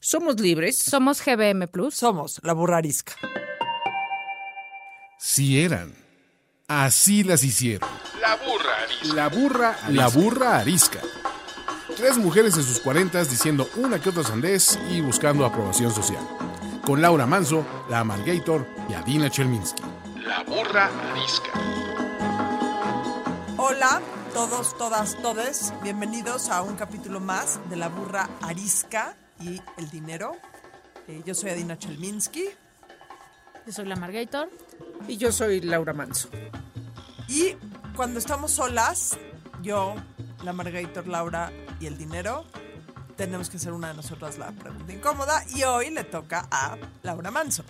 Somos libres. Somos GBM Plus. Somos la burra arisca. Si eran. Así las hicieron. La burra arisca. La burra, la burra arisca. Tres mujeres en sus cuarentas diciendo una que otra sandez y buscando aprobación social. Con Laura Manso, la Amalgator y Adina Chelminsky. La burra arisca. Hola, todos, todas, todes. Bienvenidos a un capítulo más de La burra arisca y el dinero. Eh, yo soy Adina Chelminsky. Yo soy la Margator. Y yo soy Laura Manso. Y cuando estamos solas, yo, la Margator, Laura y el dinero, tenemos que hacer una de nosotras la pregunta incómoda. Y hoy le toca a Laura Manso.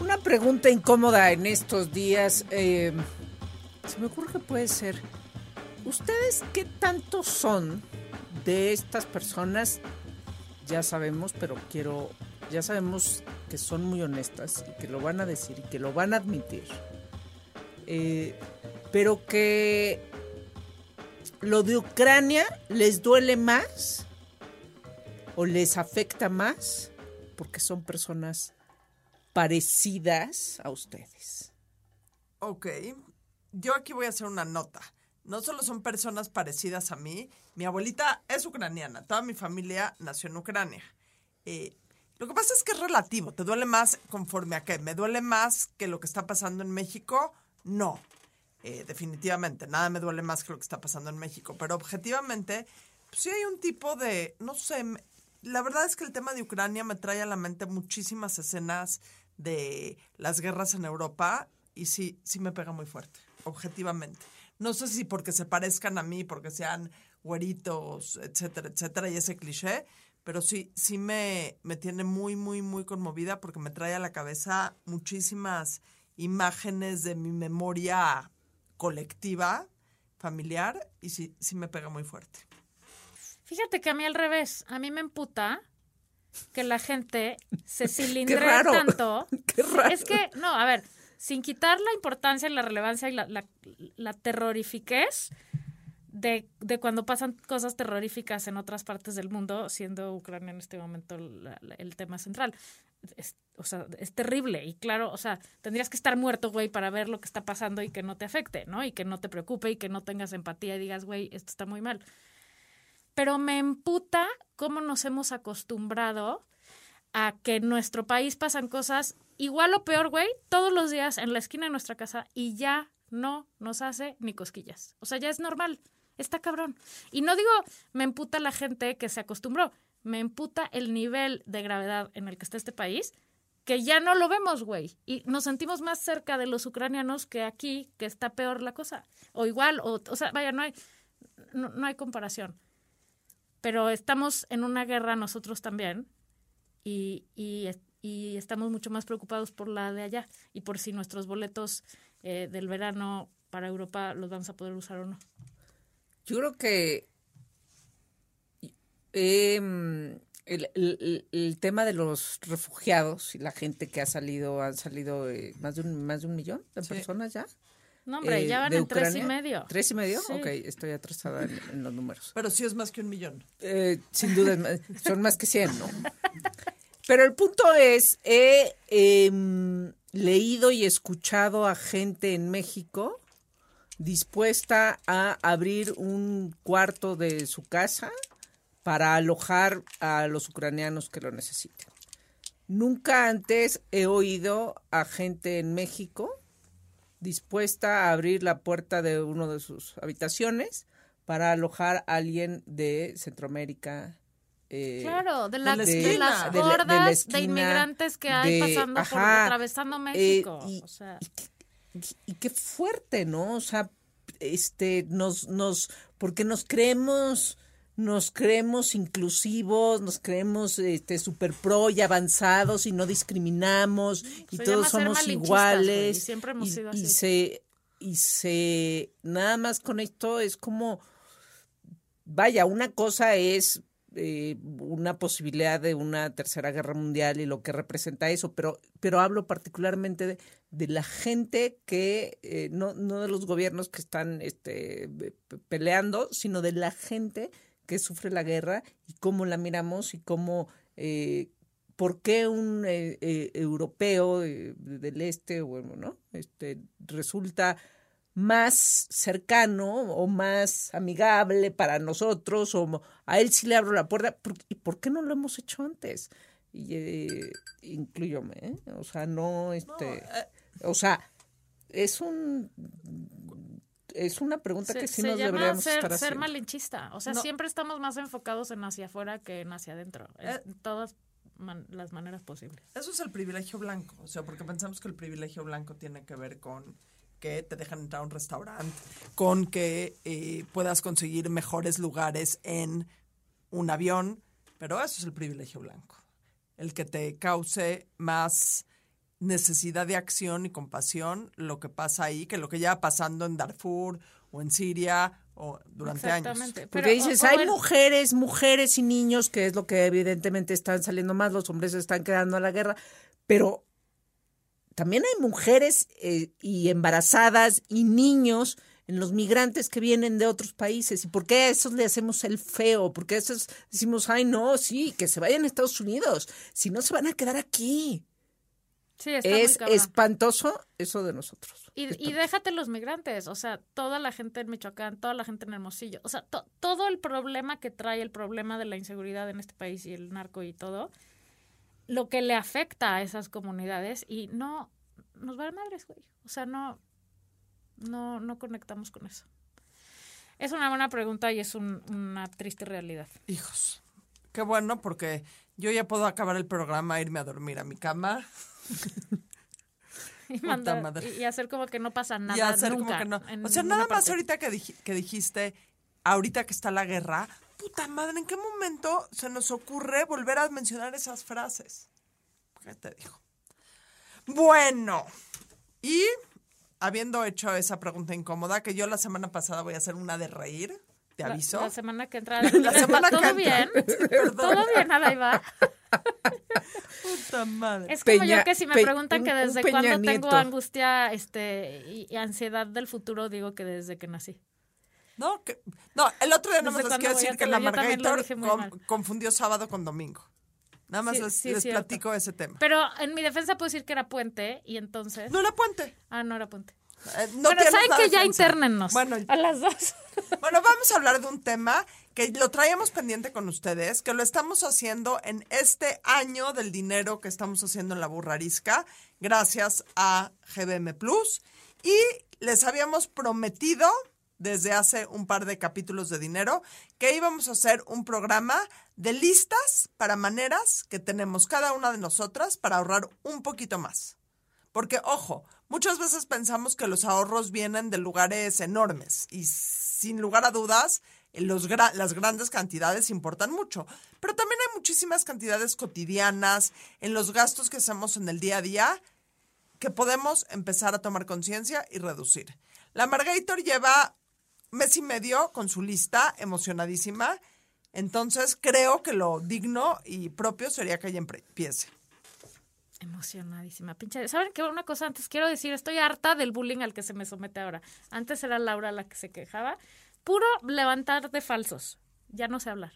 Una pregunta incómoda en estos días. Eh, se me ocurre que puede ser. ¿Ustedes qué tanto son de estas personas ya sabemos, pero quiero, ya sabemos que son muy honestas y que lo van a decir y que lo van a admitir. Eh, pero que lo de Ucrania les duele más o les afecta más porque son personas parecidas a ustedes. Ok, yo aquí voy a hacer una nota. No solo son personas parecidas a mí, mi abuelita es ucraniana, toda mi familia nació en Ucrania. Eh, lo que pasa es que es relativo, te duele más conforme a qué. ¿Me duele más que lo que está pasando en México? No, eh, definitivamente, nada me duele más que lo que está pasando en México, pero objetivamente, pues sí hay un tipo de, no sé, la verdad es que el tema de Ucrania me trae a la mente muchísimas escenas de las guerras en Europa y sí, sí me pega muy fuerte, objetivamente. No sé si porque se parezcan a mí, porque sean güeritos, etcétera, etcétera, y ese cliché, pero sí, sí me, me tiene muy, muy, muy conmovida porque me trae a la cabeza muchísimas imágenes de mi memoria colectiva, familiar, y sí, sí me pega muy fuerte. Fíjate que a mí al revés, a mí me emputa que la gente se cilindre tanto. Qué raro. Es que, no, a ver, sin quitar la importancia y la relevancia y la, la, la terrorifiquez, de, de, cuando pasan cosas terroríficas en otras partes del mundo, siendo Ucrania en este momento el tema central. Es, o sea, es terrible y claro, o sea, tendrías que estar muerto, güey, para ver lo que está pasando y que no te afecte, ¿no? Y que no te preocupe y que no tengas empatía y digas, güey, esto está muy mal. Pero me emputa cómo nos hemos acostumbrado a que en nuestro país pasan cosas igual o peor, güey, todos los días en la esquina de nuestra casa y ya no nos hace ni cosquillas. O sea, ya es normal. Está cabrón. Y no digo, me emputa la gente que se acostumbró, me emputa el nivel de gravedad en el que está este país, que ya no lo vemos, güey. Y nos sentimos más cerca de los ucranianos que aquí, que está peor la cosa. O igual, o, o sea, vaya, no hay, no, no hay comparación. Pero estamos en una guerra nosotros también y, y, estamos mucho más preocupados por la de allá y por si nuestros boletos eh, del verano para Europa los vamos a poder usar o no. Yo creo que eh, el, el, el, tema de los refugiados y la gente que ha salido, han salido eh, más, de un, más de un millón de sí. personas ya. No, hombre, ya van en Ucrania. tres y medio. ¿Tres y medio? Sí. Ok, estoy atrasada en, en, los números. Pero sí es más que un millón. Eh, sin duda, son más que 100, ¿no? Pero el punto es, he eh, leído y escuchado a gente en México dispuesta a abrir un cuarto de su casa para alojar a los ucranianos que lo necesiten. Nunca antes he oído a gente en México dispuesta a abrir la puerta de una de sus habitaciones para alojar a alguien de Centroamérica. Eh, claro, de, la, de, de las de, hordas de, inmigrantes que hay pasando ajá, por atravesando México. Eh, y, o sea. y, y, qué fuerte, ¿no? O sea, este, nos, nos, porque nos creemos nos creemos inclusivos, nos creemos este super pro y avanzados y no discriminamos y Se todos somos iguales güey, y siempre hemos y, sido y así. se y se nada más con esto es como vaya, una cosa es eh, una posibilidad de una tercera guerra mundial y lo que representa eso, pero, pero hablo particularmente de, la gente que, eh, no, no de los gobiernos que están este, pe- peleando, sino de la gente que sufre la guerra y cómo la miramos y cómo, eh, por qué un eh, europeo del este, bueno, ¿no? Este, resulta más cercano o más amigable para nosotros o a él sí le abro la puerta ¿por, y por qué no lo hemos hecho antes y eh, incluyome ¿eh? o sea no este o sea es un es una pregunta Se, que sí se nos llama deberíamos ser, estar ser haciendo malinchista. O sea, No. siempre estamos más enfocados en hacia afuera que en hacia adentro. En Eh. todas man- las maneras posibles. Eso es el privilegio blanco, o sea, porque pensamos que el privilegio blanco tiene que ver con que te dejan entrar a un restaurante, con que eh, puedas conseguir mejores lugares en un avión, pero eso es el privilegio blanco, el que te cause más necesidad de acción y compasión lo que pasa ahí que lo que lleva pasando en Darfur o en Siria o durante años. Exactamente. porque Pero, dices o- o hay el- mujeres mujeres y niños que es lo que evidentemente están saliendo más los hombres se están quedando a la guerra pero también hay mujeres eh, y embarazadas y niños en los migrantes que vienen de otros países. ¿Y por qué a esos le hacemos el feo? Porque a esos decimos, ay, no, sí, que se vayan a Estados Unidos. Si no, se van a quedar aquí. Sí, está Es espantoso eso de nosotros. Y, y déjate los migrantes, o sea, toda la gente en Michoacán, toda la gente en Hermosillo, o sea, to- todo el problema que trae el problema de la inseguridad en este país y el narco y todo, lo que le afecta a esas comunidades y no nos vale madres, güey. O sea, no, no, no conectamos con eso. Es una buena pregunta y es un- una triste realidad. Hijos, qué bueno porque yo ya puedo acabar el programa, irme a dormir a mi cama. Y, Puta mandar- madre. y- y hacer como que no pasa nada y hacer nunca. como que no. en O sea, nada más ahorita que, dij- que dijiste, ahorita que está la guerra, puta madre, ¿en qué momento se nos ocurre volver a mencionar esas frases? ¿Qué te dijo? Bueno, y habiendo hecho esa pregunta incómoda, que yo la semana pasada voy a hacer una de reír, te La- aviso. La, semana que entra. La semana ¿Todo que bien? entra. ¿Todo bien, Adaiva? Puta madre. Es como Peña- yo que si me Pe- preguntan que desde cuándo tengo angustia este, y, y ansiedad del futuro, digo que desde que nací. No, que- no, el otro día nada más ¿Desde les quiero decir que la Margator mal. confundió sábado con domingo. Nada más Sí, les, sí, les cierto. platico ese tema. Pero en mi defensa puedo decir que era puente y entonces... No era puente. Ah, no era puente. Eh, no bueno, ¿saben que ya internennos? Bueno, A las dos. bueno, vamos a hablar de un tema que lo traíamos pendiente con ustedes, que lo estamos haciendo en este año del dinero que estamos haciendo en la burrarisca, gracias a GBM Plus. Y les habíamos prometido desde hace un par de capítulos de dinero que íbamos a hacer un programa de listas para maneras que tenemos cada una de nosotras para ahorrar un poquito más. Porque, ojo, muchas veces pensamos que los ahorros vienen de lugares enormes y sin lugar a dudas, los gra- las grandes cantidades importan mucho. Pero también hay muchísimas cantidades cotidianas en los gastos que hacemos en el día a día que podemos empezar a tomar conciencia y reducir. La Margator lleva mes y medio con su lista, emocionadísima. Entonces creo que lo digno y propio sería que ella empiece. Emocionadísima, pinche. ¿Saben qué? Una cosa antes quiero decir, estoy harta del bullying al que se me somete ahora. Antes era Laura la que se quejaba. Puro levantar de falsos. Ya no sé hablar.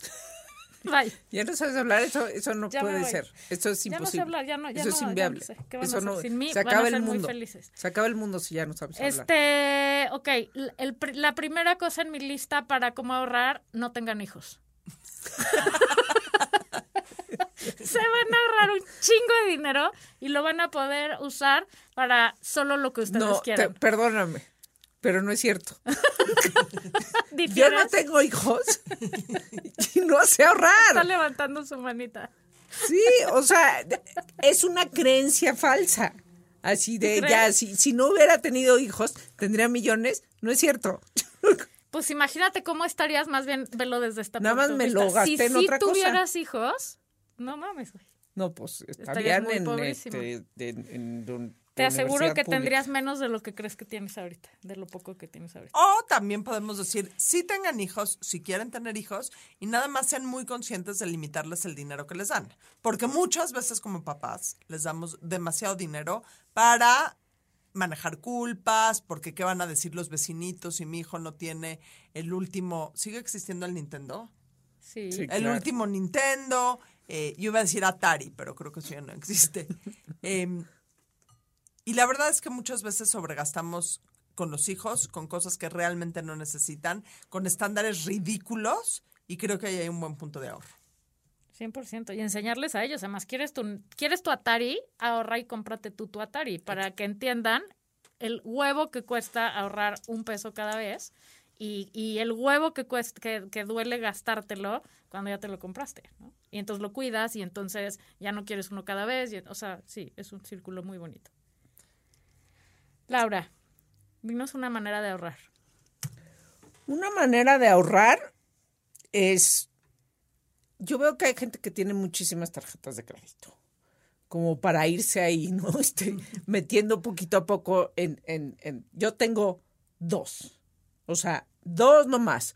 Bye. Ya no sabes hablar, eso, eso no Ya puede ser. Eso es Ya no sé imposible. hablar, ya no- ya eso no- es no inviable. sé. ¿Qué van eso no, Sin mí se van a acaba ser el muy mundo. felices. Se acaba el mundo si ya no sabes hablar. Este, ok, el la primera cosa en mi lista para cómo ahorrar, no tengan hijos. Se van a ahorrar un chingo de dinero y lo van a poder usar para solo lo que ustedes no, te- quieran. perdóname, pero no es cierto. Yo no tengo hijos y no sé Está ahorrar. levantando su manita. Sí, o sea, es una creencia falsa. Así de, ¿Tú ya, si, si no hubiera tenido hijos, tendría millones. No es cierto. Pues imagínate cómo estarías, más bien velo desde esta Nada más me lo gasté si en otra cosa. tuvieras hijos, no mames, güey. No, pues Estarías estarían en, este, de- en- en- Te aseguro que pública. tendrías menos de lo que crees que tienes ahorita, de lo poco que tienes ahorita. O también podemos decir, si tengan hijos, si quieren tener hijos, y nada más sean muy conscientes de limitarles el dinero que les dan. Porque muchas veces como papás les damos demasiado dinero para manejar culpas, porque qué van a decir los vecinitos si mi hijo no tiene el último, ¿sigue existiendo el Nintendo? Sí. Sí. el Claro. último Nintendo. eh, yo iba a decir Atari, pero creo que eso ya no existe. Em, y la verdad es que muchas veces sobregastamos con los hijos, con cosas que realmente no necesitan, con estándares ridículos, y creo que ahí hay un buen punto de ahorro. 100%. Y enseñarles a ellos. Además, ¿quieres tu, ¿quieres tu Atari? Ahorra y cómprate tú tu Atari para que entiendan el huevo que cuesta ahorrar un peso cada vez y, y el huevo que, cuesta, que, que duele gastártelo cuando ya te lo compraste. ¿no? Y entonces lo cuidas y entonces ya no quieres uno cada vez. Y, o sea, sí, es un círculo muy bonito. Laura, dinos una manera de ahorrar. Una manera de ahorrar es. Yo veo que hay gente que tiene muchísimas tarjetas de crédito. Como para irse ahí, ¿no? Este, metiendo poquito a poco en, en, en- Yo tengo dos. O sea, dos nomás.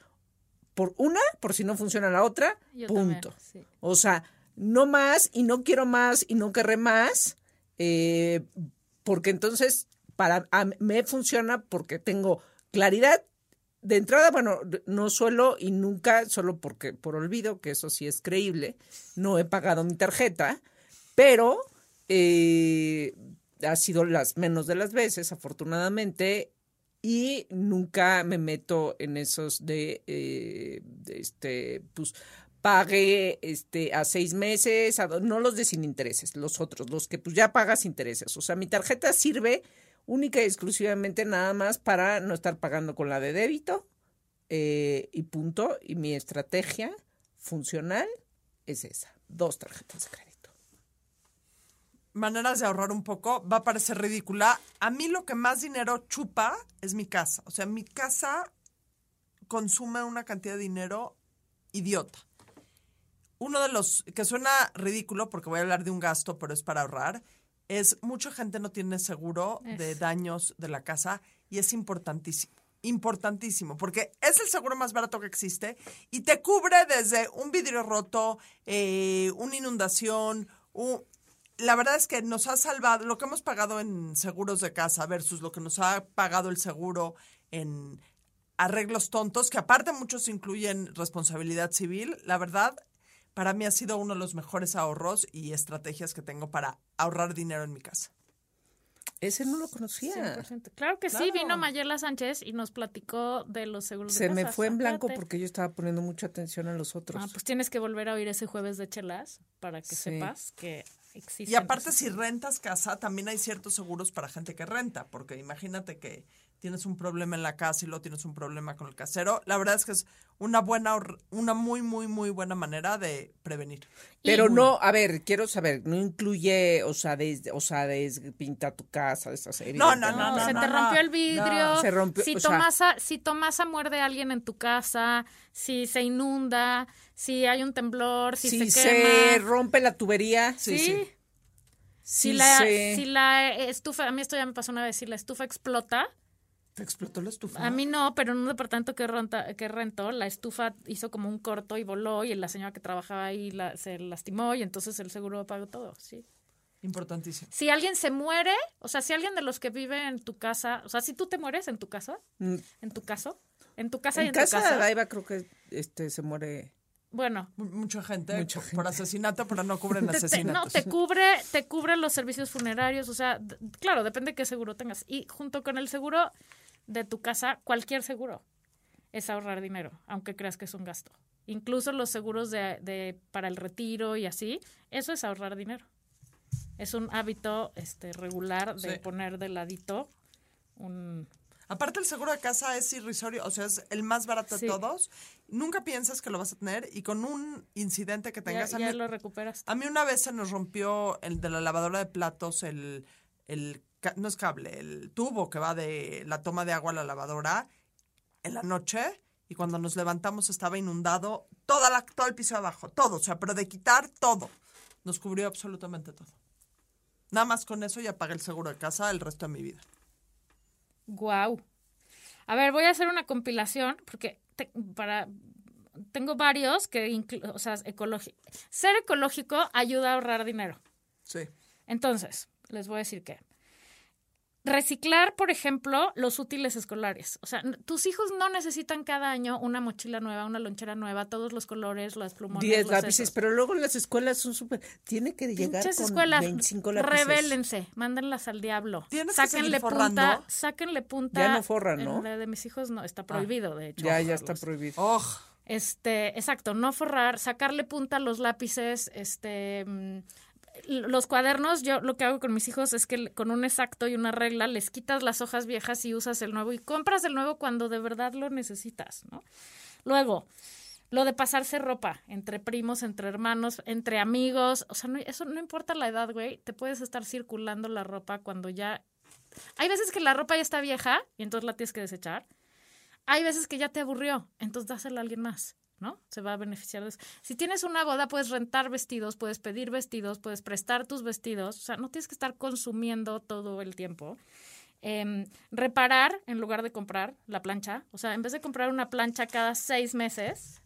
Por una, por si no funciona la otra, Yo punto. también, sí. O sea, no más y no quiero más y no querré más, eh, porque entonces para a- me funciona porque tengo claridad de entrada. Bueno, no suelo y nunca, solo porque por olvido, que eso sí es creíble, no he pagado mi tarjeta, pero eh, ha sido las menos de las veces, afortunadamente, y nunca me meto en esos de, eh, de este, pues pague este a seis meses, a no los de sin intereses, los otros, los que pues ya pagas intereses. O sea, mi tarjeta sirve única y exclusivamente nada más para no estar pagando con la de débito eh, y punto. Y mi estrategia funcional es esa, dos tarjetas de crédito. Maneras de ahorrar un poco, va a parecer ridícula. A mí lo que más dinero chupa es mi casa. O sea, mi casa consume una cantidad de dinero idiota. Uno de los que suena ridículo, porque voy a hablar de un gasto, pero es para ahorrar, es mucha gente no tiene seguro de daños de la casa y es importantísimo. Importantísimo, porque es el seguro más barato que existe y te cubre desde un vidrio roto, eh, una inundación, un- la verdad es que nos ha salvado lo que hemos pagado en seguros de casa versus lo que nos ha pagado el seguro en arreglos tontos, que aparte muchos incluyen responsabilidad civil. La verdad, para mí ha sido uno de los mejores ahorros y estrategias que tengo para ahorrar dinero en mi casa. Ese no lo conocía. 100%. Claro que sí, vino Mayela Sánchez y nos platicó de los seguros de Se me casa. fue en blanco porque yo estaba poniendo mucha atención a los otros. Ah, pues tienes que volver a oír ese jueves de chelas para que Sí. sepas que existe. Y aparte, si rentas casa, también hay ciertos seguros para gente que renta, porque imagínate que tienes un problema en la casa y luego tienes un problema con el casero. La verdad es que es una buena, una muy, muy, muy buena manera de prevenir. Pero no, a ver, quiero saber, no incluye, o sea, desde, o sea, desde pinta tu casa, esa serie. No, no, No, no, se no, te no, rompió el no. vidrio. Se rompió, si, o sea- Tomasa, si Tomasa muerde a alguien en tu casa, si se inunda, si hay un temblor, si, Si se se, rompe la tubería, sí. sí. Si, si la, se- si la estufa, a mí esto ya me pasó una vez, si la estufa explota, ¿Te explotó la estufa? a mí no, pero en un departamento que, renta, que rentó, la estufa hizo como un corto y voló y la señora que trabajaba ahí la- se lastimó y entonces el seguro pagó todo, sí. Importantísimo. Si alguien se muere, o sea, si alguien de los que vive en tu casa, o sea, si tú te mueres en tu casa, Mm, en tu caso, en tu casa y en en casa tu casa, Daiva creo que este se muere. bueno, Mu- Mucha gente, Mucha por- por asesinato, pero no cubren te- te- no, asesinatos. te cubre, te cubre los servicios funerarios, o sea, claro, depende de qué seguro tengas. Y junto con el seguro de tu casa, cualquier seguro es ahorrar dinero, aunque creas que es un gasto. Incluso los seguros de, de- para el retiro y así, eso es ahorrar dinero. Es un hábito este, regular de Sí. poner de ladito un... Aparte, el seguro de casa es irrisorio, o sea, es el más barato Sí. de todos. Nunca piensas que lo vas a tener y con un incidente que Ya, tengas. a ya mí- lo recuperas. A mí una vez se nos rompió el de la lavadora de platos, el, no es cable, el tubo que va de la toma de agua a la lavadora en la noche y cuando nos levantamos estaba inundado toda la, todo el piso de abajo, todo, o sea, pero de quitar todo. Nos cubrió absolutamente todo. Nada más con eso ya pagué el seguro de casa el resto de mi vida. Guau. A ver, voy a hacer una compilación porque te- para tengo varios que, o sea, ecológico. Ser ecológico ayuda a ahorrar dinero. Sí. Entonces, les voy a decir que reciclar, por ejemplo, los útiles escolares. O sea, tus hijos no necesitan cada año una mochila nueva, una lonchera nueva, todos los colores, las plumones, 10 los lápices, esos. pero luego las escuelas son súper... Tiene que llegar Pinches con escuelas, 25 lápices. rebélense, mándenlas al diablo. Tienes que sáquenle punta, sáquenle punta. Ya no forran, ¿no? La de mis hijos no, está prohibido, de hecho. Ya, ya está prohibido. Oh, Este, exacto, no forrar, sacarle punta a los lápices, este, mm, los cuadernos, yo lo que hago con mis hijos es que con un exacto y una regla les quitas las hojas viejas y usas el nuevo y compras el nuevo cuando de verdad lo necesitas, ¿no? Luego, lo de pasarse ropa entre primos, entre hermanos, entre amigos, o sea, no- eso no importa la edad, güey, te puedes estar circulando la ropa cuando ya... Hay veces que la ropa ya está vieja y entonces la tienes que desechar hay veces que ya te aburrió, entonces dásela a alguien más, ¿no? Se va a beneficiar de eso. Si tienes una boda, puedes rentar vestidos, puedes pedir vestidos, puedes prestar tus vestidos, o sea, no tienes que estar consumiendo todo el tiempo. Em, reparar en lugar de comprar la plancha, o sea, en vez de comprar una plancha cada seis meses,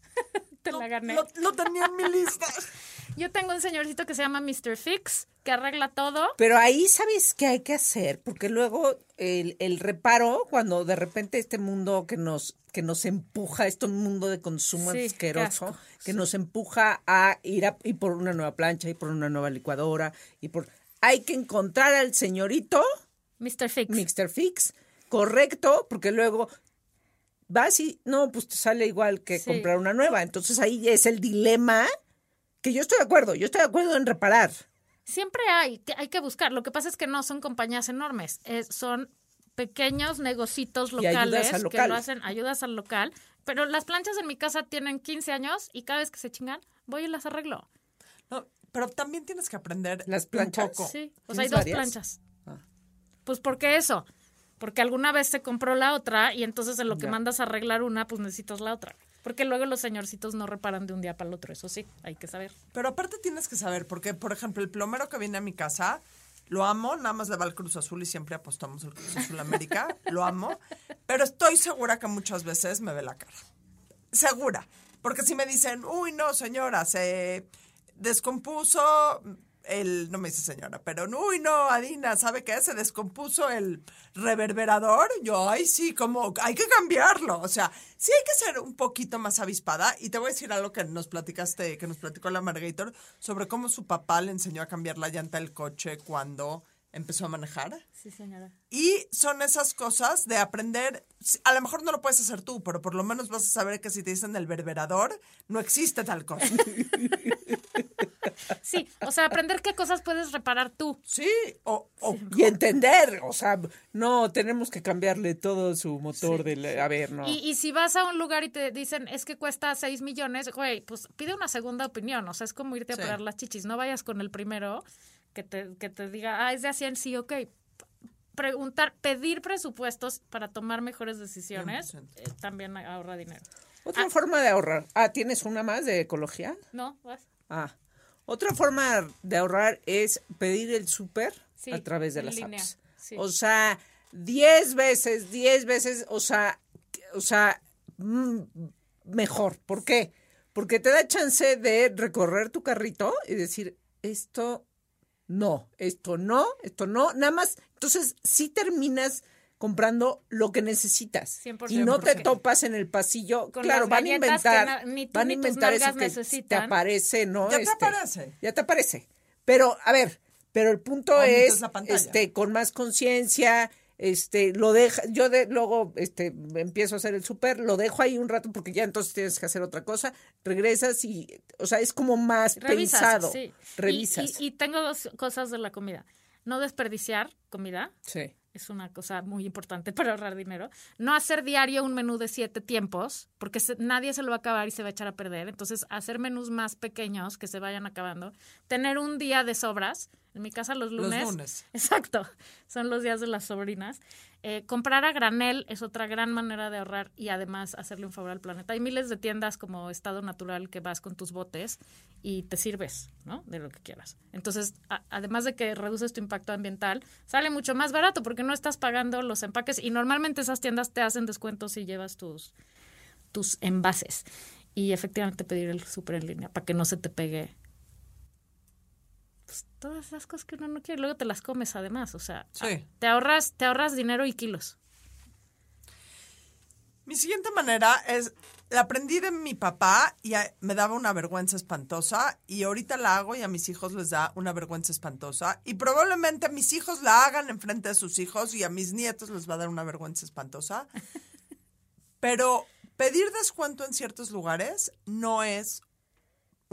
te la gané. lo, lo tenía en mi lista. Yo tengo un señorcito que se llama Mr. Fix, que arregla todo. Pero ahí, ¿sabes qué hay que hacer? Porque luego el, el reparo, cuando de repente este mundo que nos que nos empuja, este mundo de consumo Sí, asqueroso, que nos empuja a ir a ir por una nueva plancha, y por una nueva licuadora, y por... Hay que encontrar al señorito, Mr. Fix. Mr. Fix, correcto, porque luego vas y no, pues te sale igual que Sí. comprar una nueva. Entonces ahí es el dilema que yo estoy de acuerdo, yo estoy de acuerdo en reparar. Siempre hay, que hay que buscar. Lo que pasa es que no son compañías enormes, es- son pequeños negocitos locales al que local. lo hacen, ayudas al local. Pero las planchas en mi casa tienen 15 años y cada vez que se chingan, voy y las arreglo. No, pero también tienes que aprender ¿Las un planchas? poco. Sí, o sea, hay ¿Tienes dos varias? planchas. Ah. Pues ¿por qué eso? Porque alguna vez se compró la otra y entonces en lo que Ya. mandas a arreglar una, pues necesitas la otra. Porque luego los señorcitos no reparan de un día para el otro, eso sí, hay que saber. Pero aparte tienes que saber, porque, por ejemplo, el plomero que viene a mi casa, lo amo, nada más le va al Cruz Azul y siempre apostamos al Cruz Azul América, lo amo, pero estoy segura que muchas veces me ve la cara. Segura. Porque si me dicen, uy, no, señora, se descompuso el, no me dice señora, pero uy, no, Adina, ¿sabe qué? Se descompuso el reverberador. Yo, ay, sí, como, hay que cambiarlo. O sea, sí hay que ser un poquito más avispada. Y te voy a decir algo que nos platicaste, que nos platicó la Margator, sobre cómo su papá le enseñó a cambiar la llanta del coche cuando empezó a manejar. Sí, señora. Y son esas cosas de aprender, a lo mejor no lo puedes hacer tú, pero por lo menos vas a saber que si te dicen el verberador, no existe tal cosa. Sí, o sea, aprender qué cosas puedes reparar tú. Sí, o, o Y entender, o sea, no tenemos que cambiarle todo su motor del... A ver, no. Y, y si vas a un lugar y te dicen, es que cuesta 6 millones, güey, pues pide una segunda opinión. O sea, es como irte a Sí. las chichis. No vayas con el primero que te, que te diga, ah, es de a 100, sí, ok. Preguntar, pedir presupuestos para tomar mejores decisiones 100%. eh, también ahorra dinero. Otra forma de ahorrar. Ah, ¿tienes una más de ecología? ¿No? ¿Vas? Ah. Otra forma de ahorrar es pedir el súper Sí, a través de las línea, apps. sí. O sea, 10 veces, 10 veces, o sea, o sea, mm, mejor. ¿Por qué? Porque te da chance de recorrer tu carrito y decir, esto no, esto no, esto no, nada más. Entonces, sí terminas comprando lo que necesitas 100%. y no te 100%. topas en el pasillo. Con claro, van a inventar, na- ni tú van a inventar eso que te aparece, ¿no? Ya te Este, aparece. Ya te aparece. Pero, a ver, pero el punto es, la pantalla. este, con más conciencia, este, lo deja, yo de, luego, este, empiezo a hacer el súper, lo dejo ahí un rato porque ya entonces tienes que hacer otra cosa, regresas y, o sea, es como más Revisas, pensado. sí. Y- Revisas. Y, y tengo dos cosas de la comida. No desperdiciar comida. sí. Es una cosa muy importante para ahorrar dinero. No hacer diario un menú de siete tiempos, porque nadie se lo va a acabar y se va a echar a perder. Entonces, hacer menús más pequeños que se vayan acabando. Tener un día de sobras. En mi casa los Los lunes. lunes. Exacto, son los días de las sobrinas. Eh, comprar a granel es otra gran manera de ahorrar y además hacerle un favor al planeta. Hay miles de tiendas como Estado Natural que vas con tus botes y te sirves, ¿no? De lo que quieras. Entonces, a- además de que reduces tu impacto ambiental, sale mucho más barato porque no estás pagando los empaques y normalmente esas tiendas te hacen descuentos si llevas tus, tus envases. Y efectivamente pedir el súper en línea para que no se te pegue pues, todas las cosas que uno no quiere. Luego te las comes además, o sea, Sí. te ahorras, te ahorras dinero y kilos. Mi siguiente manera es, la aprendí de mi papá y a- me daba una vergüenza espantosa y ahorita la hago y a mis hijos les da una vergüenza espantosa y probablemente mis hijos la hagan enfrente de sus hijos y a mis nietos les va a dar una vergüenza espantosa. Pero pedir descuento en ciertos lugares no es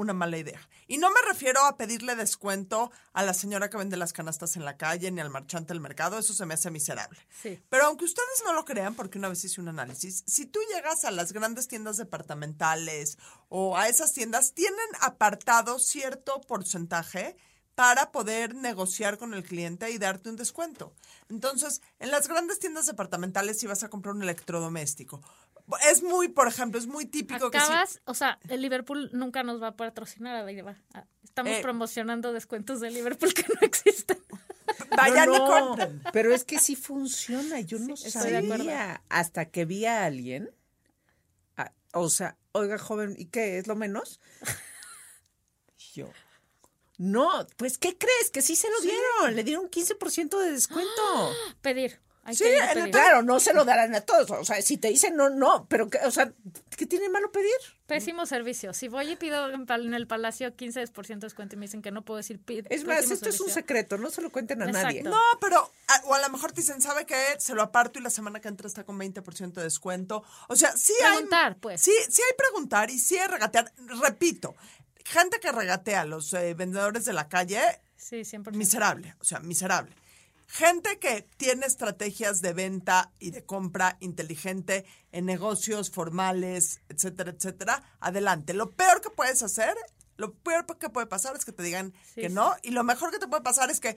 una mala idea. Y no me refiero a pedirle descuento a la señora que vende las canastas en la calle ni al marchante del mercado, eso se me hace miserable. Sí. Pero aunque ustedes no lo crean, porque una vez hice un análisis, si tú llegas a las grandes tiendas departamentales o a esas tiendas, tienen apartado cierto porcentaje para poder negociar con el cliente y darte un descuento. Entonces, en las grandes tiendas departamentales, si vas a comprar un electrodoméstico, es muy, por ejemplo, es muy típico que si- Acabas, o sea, el Liverpool nunca nos va a patrocinar a Estamos Eh. promocionando descuentos de Liverpool que no existen. vayan No, y no, compren. Pero es que sí funciona. Yo no Sí, sabía hasta que vi a alguien. o sea, oiga, joven, ¿y qué? ¿Es lo menos? Yo. No, pues, ¿qué crees? Que sí se lo dieron. Le dieron 15% de descuento. Pedir. Hay Sí, el. Claro, no se lo darán a todos. O sea, si te dicen no, no. Pero, que, o sea, ¿qué tiene malo pedir? Pésimo servicio. Si voy y pido en, el palacio 15% de descuento y me dicen que no puedo decir pid. Es más, esto es un secreto. No se lo cuenten a nadie. No, pero, a- o a lo mejor te dicen, ¿sabe qué? Se lo aparto y la semana que entra está con 20% de descuento. O sea, sí Preguntar, hay. pues. Sí, sí hay preguntar y sí hay regatear. Repito, gente que regatea a los eh, vendedores de la calle, Sí, 100%. miserable. O sea, miserable. Gente que tiene estrategias de venta y de compra inteligente en negocios formales, etcétera, etcétera, adelante. Lo peor que puedes hacer, lo peor que puede pasar es que te digan Sí, que sí. no, y lo mejor que te puede pasar es que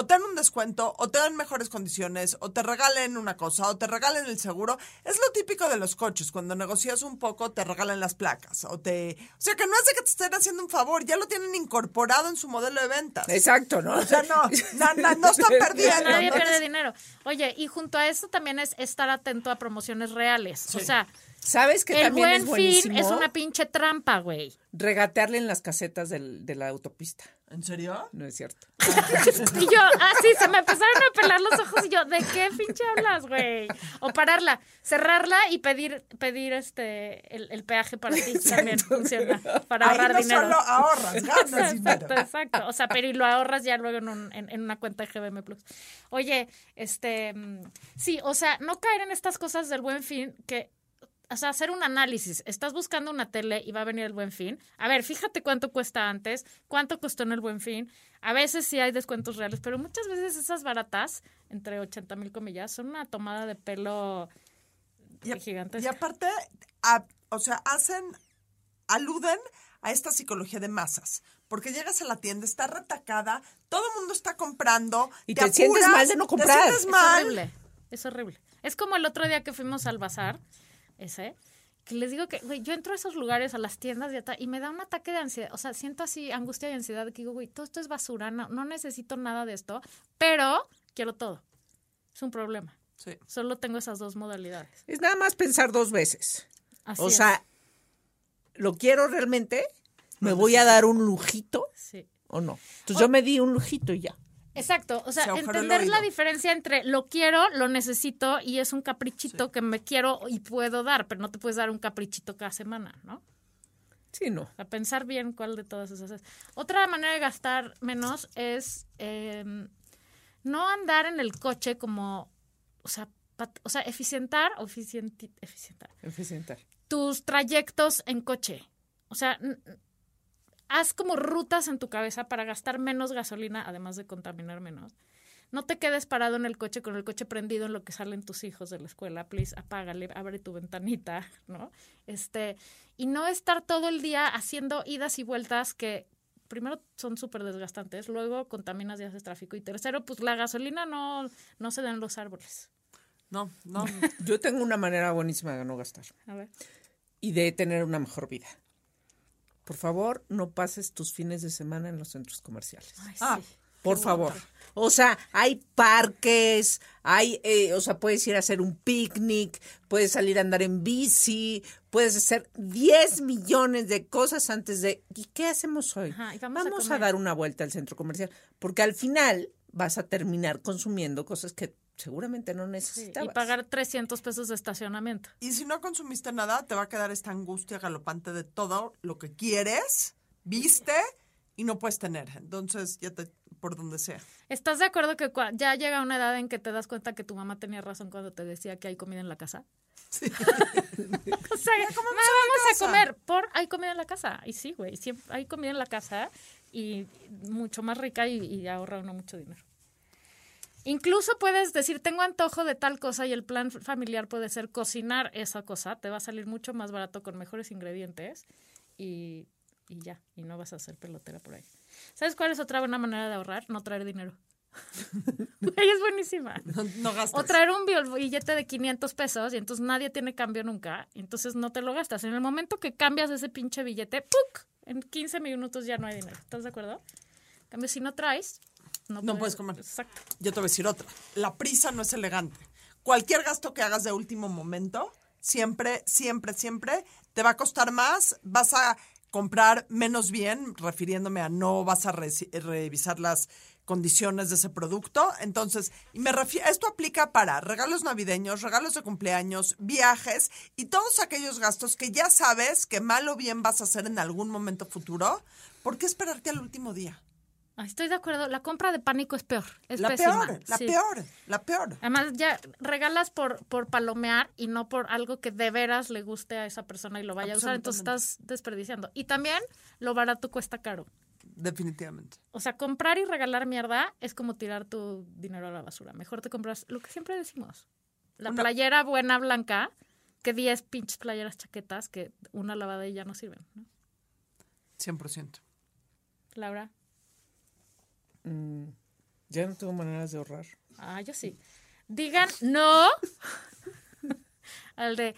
o te dan un descuento, o te dan mejores condiciones, o te regalen una cosa, o te regalen el seguro. Es lo típico de los coches, cuando negocias un poco te regalan las placas, o te... O sea, que no es de que te estén haciendo un favor, ya lo tienen incorporado en su modelo de ventas. Exacto, ¿no? O sea, no, no, están perdiendo. Nadie ¿no? pierde dinero. Oye, y junto a esto también es estar atento a promociones reales. O sea, ¿Sabes que el también buen es fin buenísimo? es una pinche trampa, güey. Regatearle en las casetas del- de la autopista. ¿En serio? No es cierto. Y yo, ah, sí, se me empezaron a pelar los ojos y yo, ¿de qué pinche hablas, güey? O pararla, cerrarla y pedir, pedir este, el, el peaje para ti también funciona, para Ahí ahorrar no dinero. solo ahorras, ganas dinero. Exacto, exacto. O sea, pero y lo ahorras ya luego en, un- en, en una cuenta de GBM Plus. Oye, este, mm, sí, o sea, no caer en estas cosas del buen fin que, o sea, hacer un análisis. Estás buscando una tele y va a venir el buen fin. A ver, fíjate cuánto cuesta antes, cuánto costó en el buen fin. A veces sí hay descuentos reales, pero muchas veces esas baratas, entre 80 mil comillas, son una tomada de pelo Y, gigantesca. y aparte, a- o sea, hacen, aluden a esta psicología de masas. Porque llegas a la tienda, está retacada, todo el mundo está comprando. Y te sientes mal de no comprar. Te sientes Es horrible, es horrible. Es como el otro día que fuimos al bazar, ese, que les digo que, güey, yo entro a esos lugares, a las tiendas de y me da un ataque de ansiedad, o sea, siento así angustia y ansiedad, que digo, güey, todo esto es basura, no, no necesito nada de esto, pero quiero todo. Es un problema. Sí. Solo tengo esas dos modalidades. Es nada más pensar dos veces. Así o es. sea, ¿lo quiero realmente? ¿Me voy a dar un lujito Sí. o no? Entonces yo me di un lujito y ya. Exacto, o sea, Se entender la diferencia entre lo quiero, lo necesito y es un caprichito que me quiero y puedo dar, pero no te puedes dar un caprichito cada semana, ¿no? Sí, no. A pensar bien cuál de todas esas es. Otra manera de gastar menos es eh, no andar en el coche como, o sea, pat- o sea, eficientar eficientar Eficientar. tus trayectos en coche. O sea, haz como rutas en tu cabeza para gastar menos gasolina, además de contaminar menos. no te quedes parado en el coche con el coche prendido en lo que salen tus hijos de la escuela, please, apágale, abre tu ventanita, ¿no? Este, y no estar todo el día haciendo idas y vueltas que primero son súper desgastantes, luego contaminas y haces tráfico y tercero, pues la gasolina no, no se da en los árboles. No, no. Yo tengo una manera buenísima de no gastar A ver. y de tener una mejor vida. Por favor, no pases tus fines de semana en los centros comerciales. Ay, Ah, sí. Por favor. O sea, hay parques, hay, eh, o sea, puedes ir a hacer un picnic, puedes salir a andar en bici, puedes hacer 10 millones de cosas antes de... ¿Y qué hacemos hoy? Ajá, vamos a dar una vuelta al centro comercial, porque al final vas a terminar consumiendo cosas que seguramente no Sí, necesitabas. y pagar 300 pesos de estacionamiento. Y si no consumiste nada, te va a quedar esta angustia galopante de todo lo que quieres, viste y no puedes tener. Entonces, ya te, por donde sea. ¿Estás de acuerdo que ya llega una edad en que te das cuenta que tu mamá tenía razón cuando te decía que hay comida en la casa? o sea, "Ma, vamos a casa". comer por hay comida en la casa. Y sí, güey, siempre hay comida en la casa y mucho más rica y, y ahorra uno mucho dinero. Incluso puedes decir, tengo antojo de tal cosa y el plan familiar puede ser cocinar esa cosa. Te va a salir mucho más barato con mejores ingredientes y, y ya, y no vas a hacer pelotera por ahí. ¿Sabes cuál es otra buena manera de ahorrar? No traer dinero. Es buenísima. No, no gastes. O traer un bill- billete de 500 pesos y entonces nadie tiene cambio nunca. Entonces no te lo gastas. En el momento que cambias ese pinche billete, ¡puc! En 15 minutos ya no hay dinero. ¿Estás de acuerdo? En cambio, si no traes, no, No puedes comer. Exacto. Yo te voy a decir otra. La prisa no es elegante. Cualquier gasto que hagas de último momento, siempre, siempre, siempre te va a costar más. Vas a comprar menos bien, refiriéndome a no vas a revisar las condiciones de ese producto. Entonces, y me refiero, esto aplica para regalos navideños, regalos de cumpleaños, viajes y todos aquellos gastos que ya sabes que mal o bien vas a hacer en algún momento futuro. ¿Por qué esperarte al último día? Estoy de acuerdo. La compra de pánico es peor. Es la pésima. peor, la Sí. peor, la peor. Además, ya regalas por, por palomear y no por algo que de veras le guste a esa persona y lo vaya a usar. Entonces estás desperdiciando. Y también lo barato cuesta caro. Definitivamente. O sea, comprar y regalar mierda es como tirar tu dinero a la basura. Mejor te compras lo que siempre decimos. La Una- playera buena blanca que 10 pinches playeras chaquetas que una lavada y ya no sirven. ¿no? 100%. Laura. Mm, ya no tengo maneras de ahorrar. Ah, yo sí. Digan no al de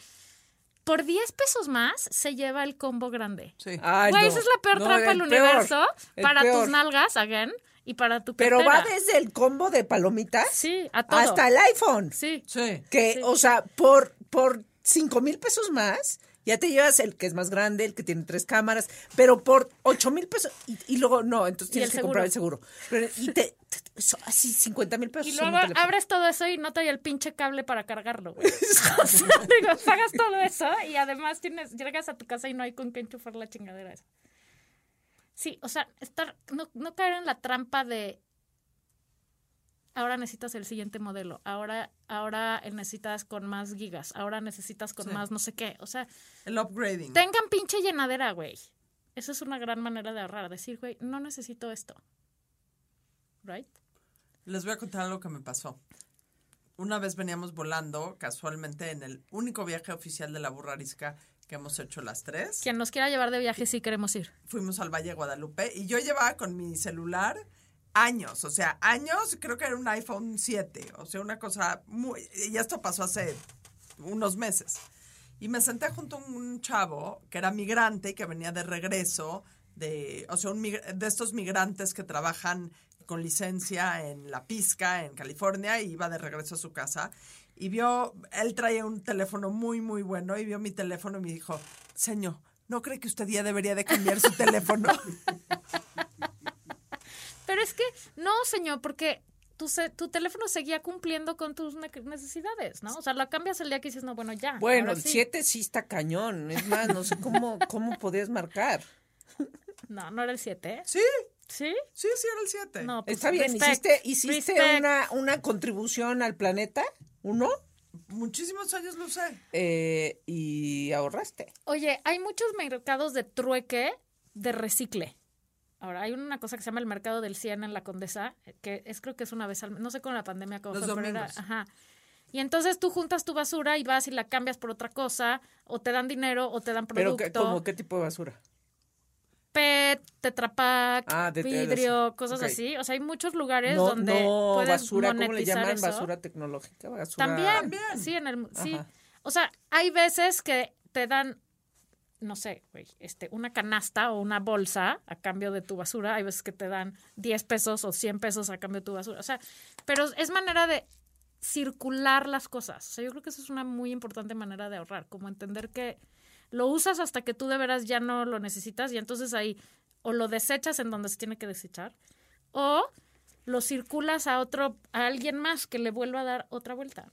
por 10 pesos más se lleva el combo grande. Sí. Ay, Güey, no. esa es la peor No, trampa el del universo para peor. tus nalgas, again, y para tu Pero va cartera. desde el combo de palomitas Sí, a todo. hasta el iPhone. Sí. Sí. Que, Sí. o sea, por, por cinco mil pesos más, ya te llevas el que es más grande, el que tiene tres cámaras, pero por ocho mil pesos, y, y luego, no, entonces tienes que seguro. comprar el seguro. Pero, y te, te- así, cincuenta mil pesos. Y luego abres todo eso y no trae el pinche cable para cargarlo. güey. o sea, digo, pagas todo eso y además tienes, llegas a tu casa y no hay con qué enchufar la chingadera esa. Sí, o sea, estar, no, no caer en la trampa de ahora necesitas el siguiente modelo, ahora, ahora necesitas con más gigas, ahora necesitas con Sí. más no sé qué. O sea, El upgrading. tengan pinche llenadera, güey. Esa es una gran manera de ahorrar. Decir, güey, no necesito esto. ¿Right? Les voy a contar algo que me pasó. Una vez veníamos volando casualmente en el único viaje oficial de la burra arisca que hemos hecho las tres. Quien nos quiera llevar de viaje, sí queremos ir. Fuimos al Valle de Guadalupe y yo llevaba con mi celular años, o sea, años, creo que era un iPhone 7, o sea, una cosa muy... Y esto pasó hace unos meses. Y me senté junto a un chavo que era migrante y que venía de regreso, de, o sea, un de estos migrantes que trabajan con licencia en La Pizca, en California, y iba de regreso a su casa. Y vio, él traía un teléfono muy, muy bueno, y vio mi teléfono y me dijo, señor, ¿no cree que usted ya debería de cambiar su teléfono? Pero es que, no, señor, porque tu, se- tu teléfono seguía cumpliendo con tus ne- necesidades, ¿no? O sea, lo cambias el día que dices, no, bueno, ya. Bueno, el sí. 7 sí está cañón. Es más, no sé cómo, cómo podías marcar. No, no era el 7, ¿eh? Sí, ¿Sí? sí, sí era el 7. No, pues, Está bien, respect, hiciste, hiciste respect. una, una contribución al planeta, uno, Muchísimos años lo usé. eh, y ahorraste. Oye, hay muchos mercados de trueque de recicle. Ahora, hay una cosa que se llama el mercado del 100 en la Condesa, que es creo que es una vez al mes, no sé con la pandemia cómo Los fue, pero era- domingos. ajá. Y entonces tú juntas tu basura y vas y la cambias por otra cosa, o te dan dinero, o te dan Pero producto. ¿qué, como, ¿qué tipo de basura? PET, Tetra Pak, Ah, de- vidrio, cosas así. O sea, hay muchos lugares No, donde no puedes basura, ¿cómo le monetizar llaman? eso. Basura tecnológica, basura... También, sí, en el, sí. O sea, hay veces que te dan, no sé, güey, este, una canasta o una bolsa a cambio de tu basura. Hay veces que te dan 10 pesos o 100 pesos a cambio de tu basura. O sea, pero es manera de circular las cosas. O sea, yo creo que eso es una muy importante manera de ahorrar, como entender que lo usas hasta que tú de veras ya no lo necesitas y entonces ahí o lo desechas en donde se tiene que desechar o lo circulas a otro a alguien más que le vuelva a dar otra vuelta.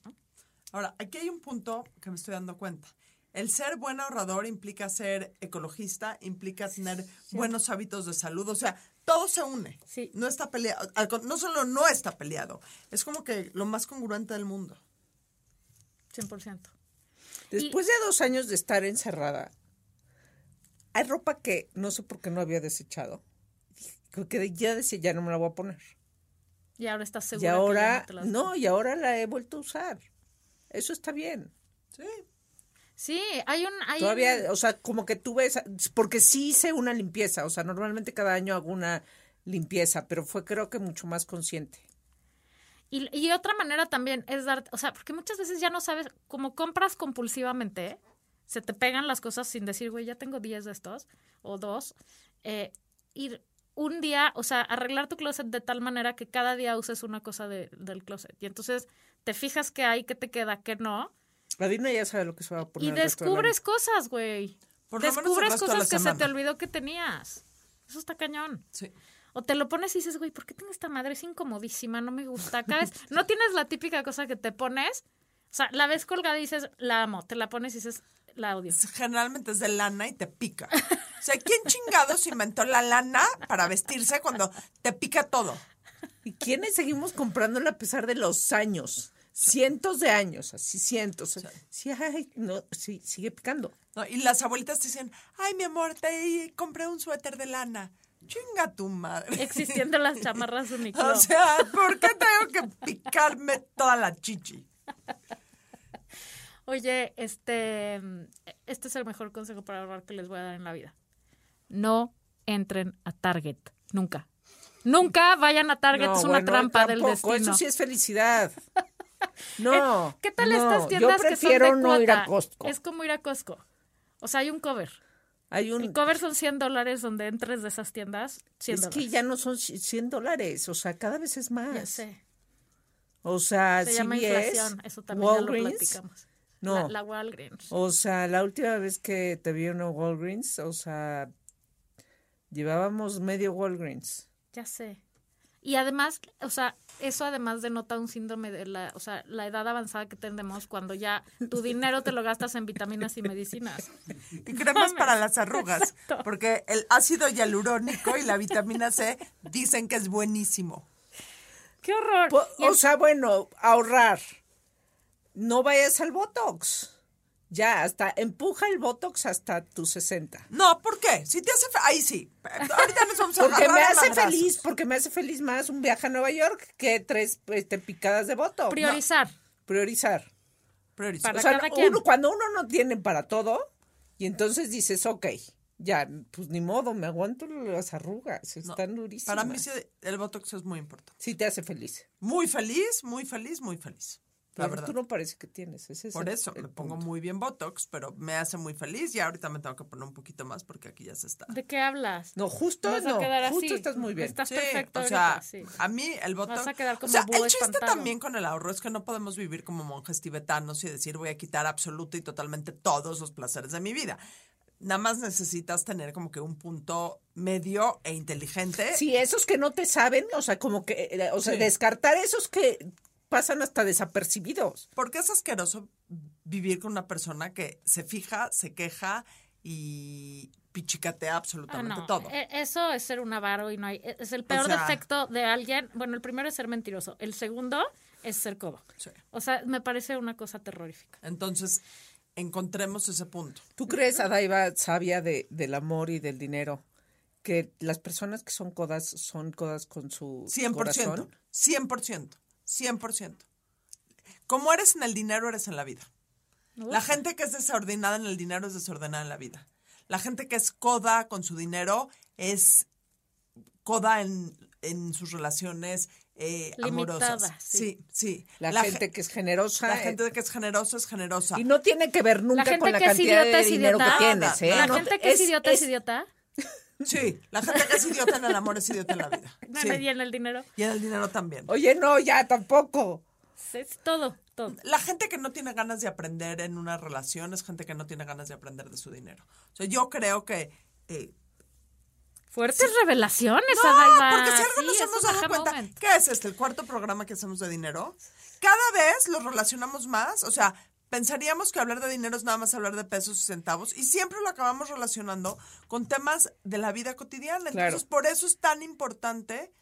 Ahora, aquí hay un punto que me estoy dando cuenta. El ser buen ahorrador implica ser ecologista, implica tener buenos hábitos de salud, o sea, todo se une. Sí. No está peleado, no solo no está peleado, es como que lo más congruente del mundo. 100%. Después de dos años de estar encerrada, hay ropa que no sé por qué no había desechado. Que ya decía, ya no me la voy a poner. Y ahora estás Y segura que ya ahora, te las- no, y ahora la he vuelto a usar. Eso está bien. Sí. Sí, hay un... Hay Todavía, un- o sea, como que tú ves, porque sí hice una limpieza, o sea, normalmente cada año hago una limpieza, pero fue creo que mucho más consciente. Y, y otra manera también es dar... O sea, porque muchas veces ya no sabes, como compras compulsivamente, se te pegan las cosas sin decir, güey, ya tengo 10 de estos, o dos. Eh, ir un día, o sea, arreglar tu closet de tal manera que cada día uses una cosa de- del closet. Y entonces te fijas qué hay, qué te queda, qué no. La ya sabe lo que se va a poner. Y descubres cosas, güey. Por lo menos el Descubres cosas que se te olvidó que tenías. Eso está cañón. Sí. O te lo pones y dices, güey, ¿por qué tengo esta madre? Es incomodísima, no me gusta. Cada vez, no tienes la típica cosa que te pones. O sea, la ves colgada y dices, la amo. Te la pones y dices, la odio. Generalmente es de lana y te pica. O sea, ¿quién chingados inventó la lana para vestirse cuando te pica todo? ¿Y quiénes seguimos comprándola a pesar de los años? Cientos de años, así cientos. Sí, ay, no, sí, sigue picando. ¿no? Y las abuelitas te dicen, ay, mi amor, te compré un suéter de lana. Chinga tu madre. Existiendo las chamarras Uniqlo. O sea, ¿por qué tengo que picarme toda la chichi? Oye, este, este es el mejor consejo para ahorrar que les voy a dar en la vida. No entren a Target. Nunca. Nunca vayan a Target. No, es una bueno, trampa del destino. Eso sí es felicidad. No. ¿Qué tal no, estas tiendas Yo que son prefiero de no ir a cuota? Costco. Es como ir a Costco. O sea, hay un cover. Hay un, El cover son 100 dólares donde entres de esas tiendas. 100 es que ya no son 100 dólares, o sea, cada vez es más. Ya sé. O sea, Se llama CVS, inflación. Eso también ya lo Walgreens, platicamos. No. La, la Walgreens. O sea, la última vez que te vi en una Walgreens, o sea, llevábamos medio Walgreens. Ya sé. Y además, o sea, eso además denota un síndrome de la, o sea, la edad avanzada que tenemos cuando ya tu dinero te lo gastas en vitaminas y medicinas. Y cremas para las arrugas. Porque el ácido hialurónico y la vitamina C dicen que es buenísimo. ¡Qué horror! Po- o sea, bueno, ahorrar. No vayas al Botox. Ya, hasta empuja el Botox hasta tus 60. No, ¿por qué? Si te hace... Ahí sí. Ahorita nos vamos a Porque me hace feliz, porque me hace feliz más un viaje a Nueva York que tres este, picadas de Botox. priorizar. Priorizar. Priorizar. Para O sea, cada quien. uno, cuando uno no tiene para todo, y entonces dices, ok, ya, pues ni modo, me aguanto las arrugas, No, están durísimas. Para mí sí, el Botox es muy importante. Sí te hace feliz. Muy feliz, muy feliz, muy feliz. La Pero verdad. tú no parece que tienes. Ese es Por el- eso el me pongo muy bien Botox, pero me hace muy feliz y ahorita me tengo que poner un poquito más porque aquí ya se está. ¿De qué hablas? No, justo Vas a no, quedar justo así. estás muy bien. Estás Sí, perfecto o sea, ahorita, sí. a mí el Botox... Vas a quedar como o sea, búho el chiste espantado. también con el ahorro es que no podemos vivir como monjes tibetanos y decir voy a quitar absoluta y totalmente todos los placeres de mi vida. Nada más necesitas tener como que un punto medio e inteligente. Sí, esos que no te saben, o sea, como que, eh, o sea, Sí. descartar esos que pasan hasta desapercibidos. Porque es asqueroso vivir con una persona que se fija, se queja y pichicatea Ah, absolutamente no, todo. e- Eso es ser un avaro y no hay. Es el peor sea- defecto de alguien. Bueno, el primero es ser mentiroso. El segundo es ser codo. Sí. O sea, me parece una cosa terrorífica. Entonces, encontremos ese punto. ¿Tú crees, Adaiva, sabia de, del amor y del dinero, que las personas que son codas son codas con su 100%, corazón. 100%, 100%. Como eres en el dinero, eres en la vida. La gente que es desordenada en el dinero es desordenada en la vida. La gente que es coda con su dinero es coda en, en sus relaciones eh, Limitada, amorosas. sí. Sí, sí. La, ge- gente que es generosa. la eh, gente que es generosa es generosa. y no tiene que ver nunca gente con la que es cantidad idiota de es dinero idiota. que tienes. ¿eh? La No, gente que es, idiota es, idiota. Sí, la gente que es idiota en el amor es idiota en la vida. No, Sí. Y en el dinero. Y en el dinero también. Oye, no, ya tampoco. Es todo, todo. La gente que no tiene ganas de aprender en una relación es gente que no tiene ganas de aprender de su dinero. O sea, yo creo que... eh, Fuertes revelaciones, no, porque si algo Sí, nos hemos dado cuenta... moment. ¿Qué es este? ¿El cuarto programa que hacemos de dinero? Cada vez los relacionamos más. O sea, pensaríamos que hablar de dinero es nada más hablar de pesos y centavos. Y siempre lo acabamos relacionando con temas de la vida cotidiana. Claro. Entonces, por eso es tan importante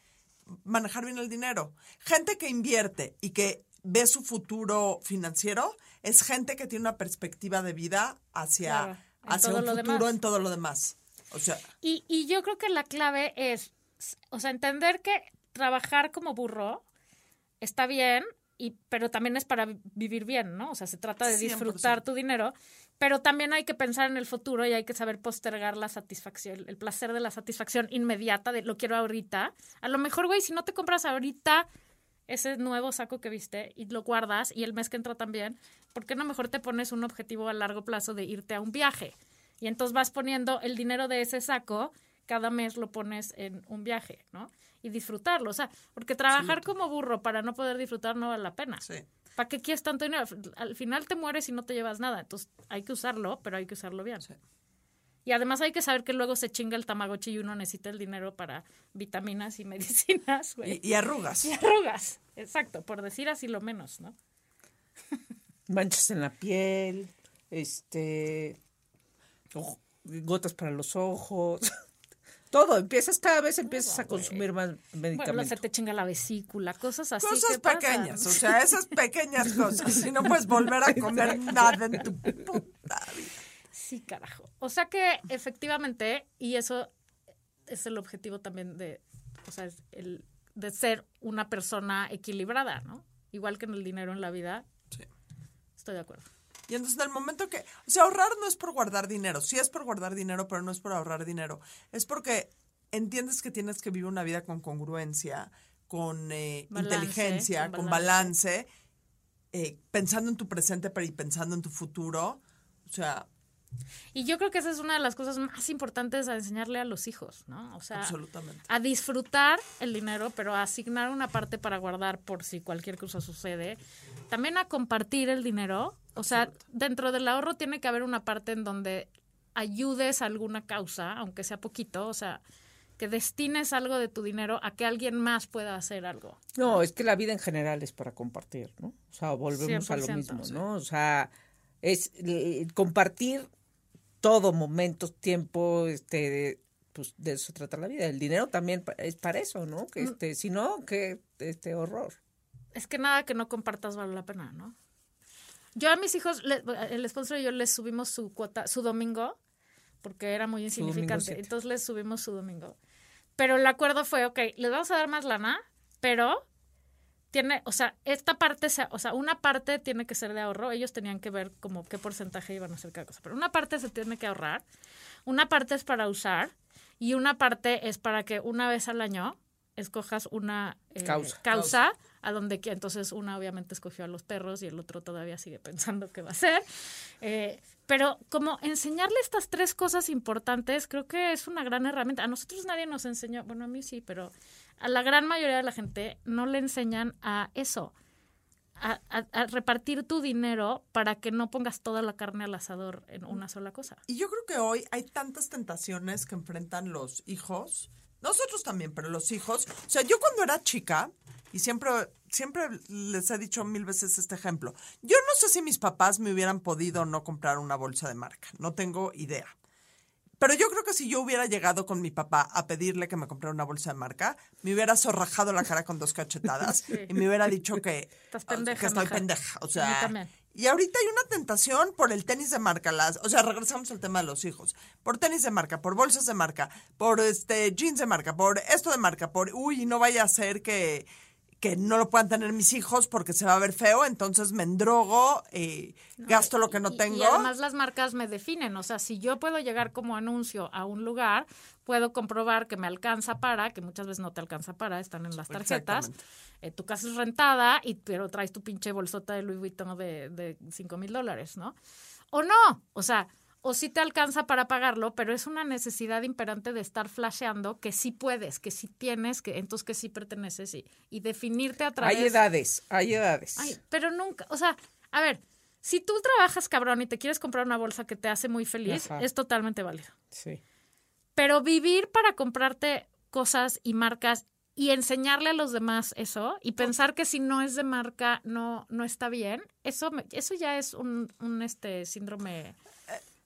manejar bien el dinero. Gente que invierte y que ve su futuro financiero es gente que tiene una perspectiva de vida hacia, Claro, hacia un futuro demás. en todo lo demás. O sea, Y, y yo creo que la clave es, o sea, entender que trabajar como burro está bien, y, pero también es para vi- vivir bien, ¿no? O sea, se trata de 100%. disfrutar tu dinero, pero también hay que pensar en el futuro y hay que saber postergar la satisfacción, el placer de la satisfacción inmediata de lo quiero ahorita. A lo mejor, güey, si no te compras ahorita ese nuevo saco que viste y lo guardas y el mes que entra también, ¿por qué no mejor te pones un objetivo a largo plazo de irte a un viaje? Y entonces vas poniendo el dinero de ese saco, cada mes lo pones en un viaje, ¿no? Y disfrutarlo, o sea, porque trabajar como burro para no poder disfrutar no vale la pena. sí. ¿Para qué quieres tanto dinero? Al final te mueres y no te llevas nada, entonces hay que usarlo, pero hay que usarlo bien. Sí. Y además hay que saber que luego se chinga el tamagotchi y uno necesita el dinero para vitaminas y medicinas, güey. Y, y arrugas. Y arrugas, exacto, por decir así lo menos, ¿no? Manchas en la piel, este, gotas para los ojos. Todo, empiezas cada vez empiezas a consumir más Bueno, se medicamentos. te chinga la vesícula, cosas así. Cosas pasan. pequeñas, o sea, esas pequeñas cosas. Si no puedes volver a comer nada en tu puta vida. Sí, carajo. O sea que efectivamente, y eso es el objetivo también de, o sea, es el de ser una persona equilibrada, ¿no? Igual que en el dinero en la vida. Sí. Estoy de acuerdo. Y entonces en el momento que, o sea, ahorrar no es por guardar dinero, sí es por guardar dinero, pero no es por ahorrar dinero. Es porque entiendes que tienes que vivir una vida con congruencia, con eh, Balance, inteligencia, con con balance, eh, pensando en tu presente, pero y pensando en tu futuro. O sea, Y yo creo que esa es una de las cosas más importantes a enseñarle a los hijos, ¿no? O sea, a disfrutar el dinero, pero a asignar una parte para guardar por si cualquier cosa sucede. También a compartir el dinero. O sea, dentro del ahorro tiene que haber una parte en donde ayudes a alguna causa, aunque sea poquito. O sea, que destines algo de tu dinero a que alguien más pueda hacer algo. No, es que la vida en general es para compartir, ¿no? O sea, volvemos a lo 100%, mismo. ¿no? O sea, es eh, compartir todo, momentos, tiempo, este, pues de eso trata la vida. El dinero también es para eso, ¿no? Mm. Que este, si no, que este horror. es que nada que no compartas vale la pena, ¿no? Yo a mis hijos, el sponsor y yo les subimos su cuota, su domingo, porque era muy insignificante. Entonces les subimos su domingo. Pero el acuerdo fue, ok, les vamos a dar más lana, pero tiene, o sea, esta parte, o sea, una parte tiene que ser de ahorro. Ellos tenían que ver como qué porcentaje iban a hacer cada cosa. Pero una parte se tiene que ahorrar, una parte es para usar y una parte es para que una vez al año escojas una eh, Causa. causa a donde entonces una obviamente escogió a los perros y el otro todavía sigue pensando qué va a hacer. Eh, pero como enseñarle estas tres cosas importantes, creo que es una gran herramienta. A nosotros nadie nos enseñó, bueno, a mí sí, pero a la gran mayoría de la gente no le enseñan a eso, a, repartir tu dinero para que no pongas toda la carne al asador en una sola cosa. Y yo creo que hoy hay tantas tentaciones que enfrentan los hijos, nosotros también, pero los hijos. O sea, yo cuando era chica, y siempre, siempre les he dicho mil veces este ejemplo, yo no sé si mis papás me hubieran podido no comprar una bolsa de marca, no tengo idea. Pero yo creo que si yo hubiera llegado con mi papá a pedirle que me comprara una bolsa de marca, me hubiera zorrajado la cara con dos cachetadas y me hubiera dicho que, Estás pendeja, que estoy mija. pendeja. O sea, y ahorita hay una tentación por el tenis de marca. Las, o sea, regresamos al tema de los hijos. Por tenis de marca, por bolsas de marca, por este jeans de marca, por esto de marca, por, uy, no vaya a ser que, que no lo puedan tener mis hijos porque se va a ver feo, entonces me endrogo, eh, gasto lo que no Y- tengo. Y además las marcas me definen, o sea, si yo puedo llegar como anuncio a un lugar, puedo comprobar que me alcanza para, que muchas veces no te alcanza para, están en las tarjetas. Eh, tu casa es rentada, y, pero traes tu pinche bolsota de Louis Vuitton de, de 5 mil dólares, ¿no? O no, o sea, o sí te alcanza para pagarlo, pero es una necesidad imperante de estar flasheando que sí puedes, que sí tienes, que entonces que sí perteneces y, y definirte a través Hay edades, hay edades. Ay, pero nunca, o sea, a ver, si tú trabajas cabrón y te quieres comprar una bolsa que te hace muy feliz, Ajá. es totalmente válido. Sí. Pero vivir para comprarte cosas y marcas y enseñarle a los demás eso y pensar que si no es de marca no no está bien, eso me- eso ya es un, un este síndrome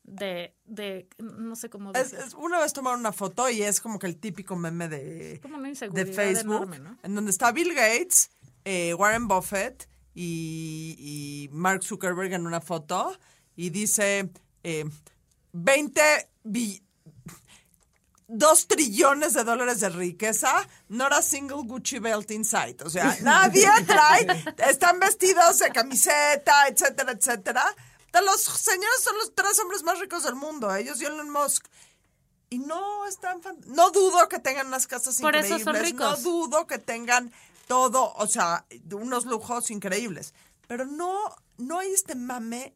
de, de no sé cómo Es- es- una vez tomaron una foto y es como que el típico meme de, como una de Facebook, enorme, ¿no? en donde está Bill Gates, eh, Warren Buffett y, y Mark Zuckerberg en una foto y dice eh, 20 bi- dos trillones de dólares de riqueza, not a single Gucci belt inside. O sea, nadie trae, están vestidos de camiseta, etcétera, etcétera. De los señores son los tres hombres más ricos del mundo, ellos y Elon Musk. Y no están fan- no dudo que tengan unas casas Por eso increíbles, son no ricos. dudo que tengan todo, o sea, unos lujos increíbles, pero no no hay este mame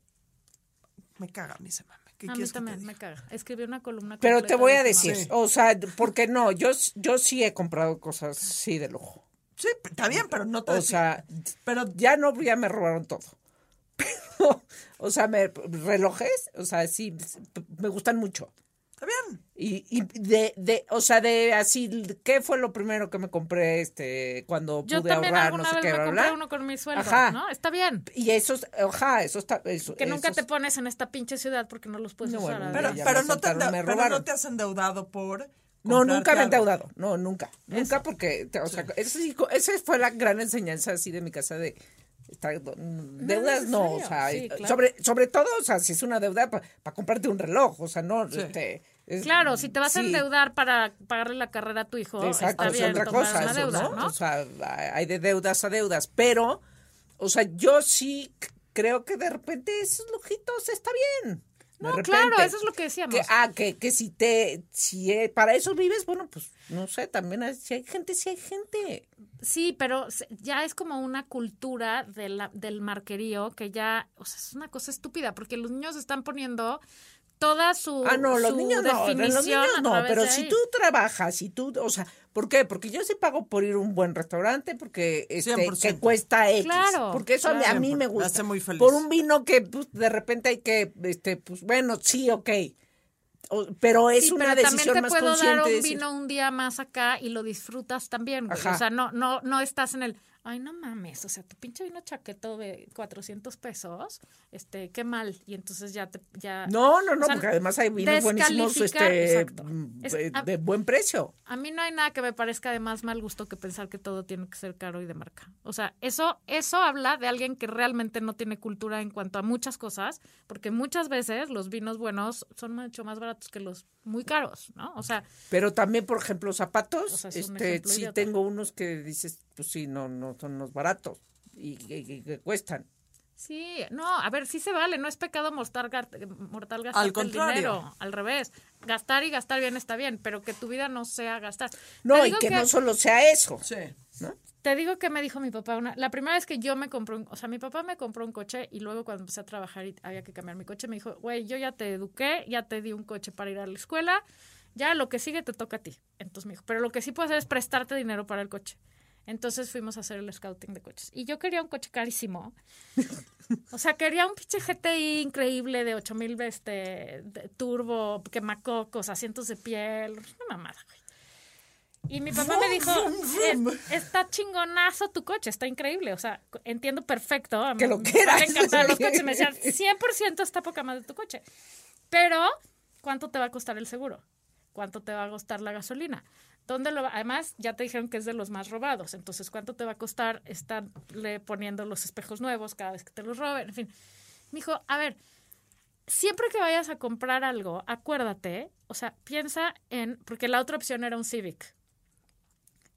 me caga a mí ese mame. ¿Qué A mí también me caga. Escribí una columna Pero te voy a decir, o sea, porque no, yo, yo sí he comprado cosas sí de lujo. Sí, está bien, pero no te O sea, pero ya no, ya me robaron todo. Pero, o sea, me, relojes, o sea, sí, me gustan mucho. está bien. Y, y de, de, o sea, de así, ¿qué fue lo primero que me compré este cuando Yo pude también ahorrar, no sé vez qué, me compré uno con mi sueldo, Ajá. ¿no? Está bien. Y eso, es- ajá, eso está, eso, Que nunca eso te es- pones en esta pinche ciudad porque no los puedes No, usar. bueno, Pero, pero no te, pero no te has endeudado por No, nunca me he endeudado. No, nunca. Nunca porque, o sea, esa, sí- esa fue la gran enseñanza así de mi casa de deudas no, o sea, Sí, claro. sobre, sobre todo, o sea, si es una deuda para comprarte un reloj, o sea, no, este, es- Claro, si te vas a endeudar para pagarle la carrera a tu hijo, Exacto, está es bien otra tomar cosa eso, deuda, ¿no? ¿no? O sea, hay de deudas a deudas, pero, o sea, yo sí creo que de repente esos lujitos está bien. No, repente. claro, eso es lo que decíamos. Que, ah, que, que si te, si eh, para eso vives, bueno, pues, no sé, también hay- si hay gente, si hay gente. Sí, pero se- ya es como una cultura de la- del marquerío que ya, o sea, es una cosa estúpida porque los niños están poniendo toda su Ah, no, los niños no, los niños no, pero si ahí. tú trabajas, si tú, o sea, ¿por qué? Porque yo sí pago por ir a un buen restaurante, porque este, 100%. que cuesta X. Claro, porque eso a mí- a mí me Me gusta. hace muy feliz. Por un vino que pues, de repente hay que, este, pues bueno, sí, ok. O- pero es Sí, una pero decisión también te más puedo consciente. dar un vino un día más acá y lo disfrutas también, güey. O sea, no, no, no estás en el, ay, no mames, o sea, tu pinche vino chaqueto de 400 pesos, este, qué mal. Y entonces ya te, ya... No, no, no, o sea, porque además hay vinos buenísimos este, Es- de, a- de buen precio. A mí no hay nada que me parezca de más mal gusto que pensar que todo tiene que ser caro y de marca. O sea, eso, eso habla de alguien que realmente no tiene cultura en cuanto a muchas cosas, porque muchas veces los vinos buenos son mucho más baratos que los muy caros, ¿no? O sea, Pero también, por ejemplo, zapatos, O sea, es este, sí tengo unos que dices, pues sí, no, no son los baratos y, que cuestan. sí, no, a ver, sí se vale, no es pecado mortal, mortal gastar Al el contrario. dinero, al revés. Gastar y gastar bien está bien, pero que tu vida no sea gastar. No, y que, no solo sea eso. Sí. Te digo que me dijo mi papá una, la primera vez que yo me compré un, o sea, mi papá me compró un coche y luego cuando empecé a trabajar y había que cambiar mi coche, me dijo, güey, yo ya te eduqué, ya te di un coche para ir a la escuela, ya lo que sigue te toca a ti. Entonces me dijo, pero lo que sí puedo hacer es prestarte dinero para el coche. Entonces fuimos a hacer el scouting de coches. Y yo quería un coche carísimo. O sea, quería un pinche GTI increíble de 8000 este, de turbo, quemacocos, asientos de piel, una mamada, güey. Y mi papá me dijo, "Es- está chingonazo tu coche, está increíble. O sea, entiendo perfecto. A mí Que lo me quieras. encantan los coches. Me decían, 100% está poca más de tu coche. Pero ¿cuánto te va a costar el seguro? ¿Cuánto te va a costar la gasolina? ¿Dónde lo va? Además, ya te dijeron que es de los más robados. Entonces, ¿cuánto te va a costar estarle poniendo los espejos nuevos cada vez que te los roben? En fin. Me dijo, a ver, siempre que vayas a comprar algo, acuérdate, o sea, piensa en, porque la otra opción era un Civic,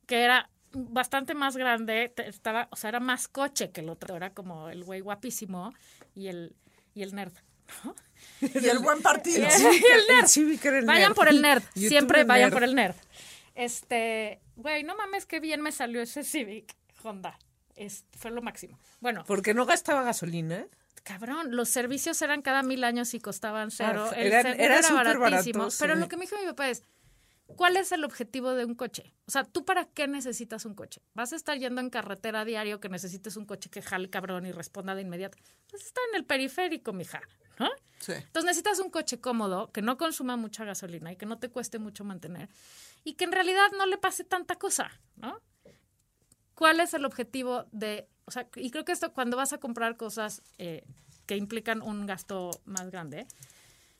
que era bastante más grande, estaba, o sea, era más coche que el otro, era como el güey guapísimo y el, y el nerd. Y el buen partido. Y el- y el nerd. Civic era el Vayan nerd. por el nerd, YouTube siempre vayan nerd. por el nerd. Este, güey, no mames, qué bien me salió ese Civic Honda. Es, fue lo máximo. Bueno, Porque no gastaba gasolina. cabrón, los servicios eran cada mil años y costaban cero. Ah, el eran- era era, baratísimo. barato, Pero lo que me dijo mi papá es, ¿cuál es el objetivo de un coche? O sea, ¿tú para qué necesitas un coche? ¿Vas a estar yendo en carretera a diario que necesites un coche que jale cabrón y responda de inmediato? Pues está en el periférico, mija, ¿no? Sí. Entonces necesitas un coche cómodo, que no consuma mucha gasolina y que no te cueste mucho mantener y que en realidad no le pase tanta cosa, ¿no? ¿Cuál es el objetivo de, o sea, y creo que esto cuando vas a comprar cosas eh, que implican un gasto más grande,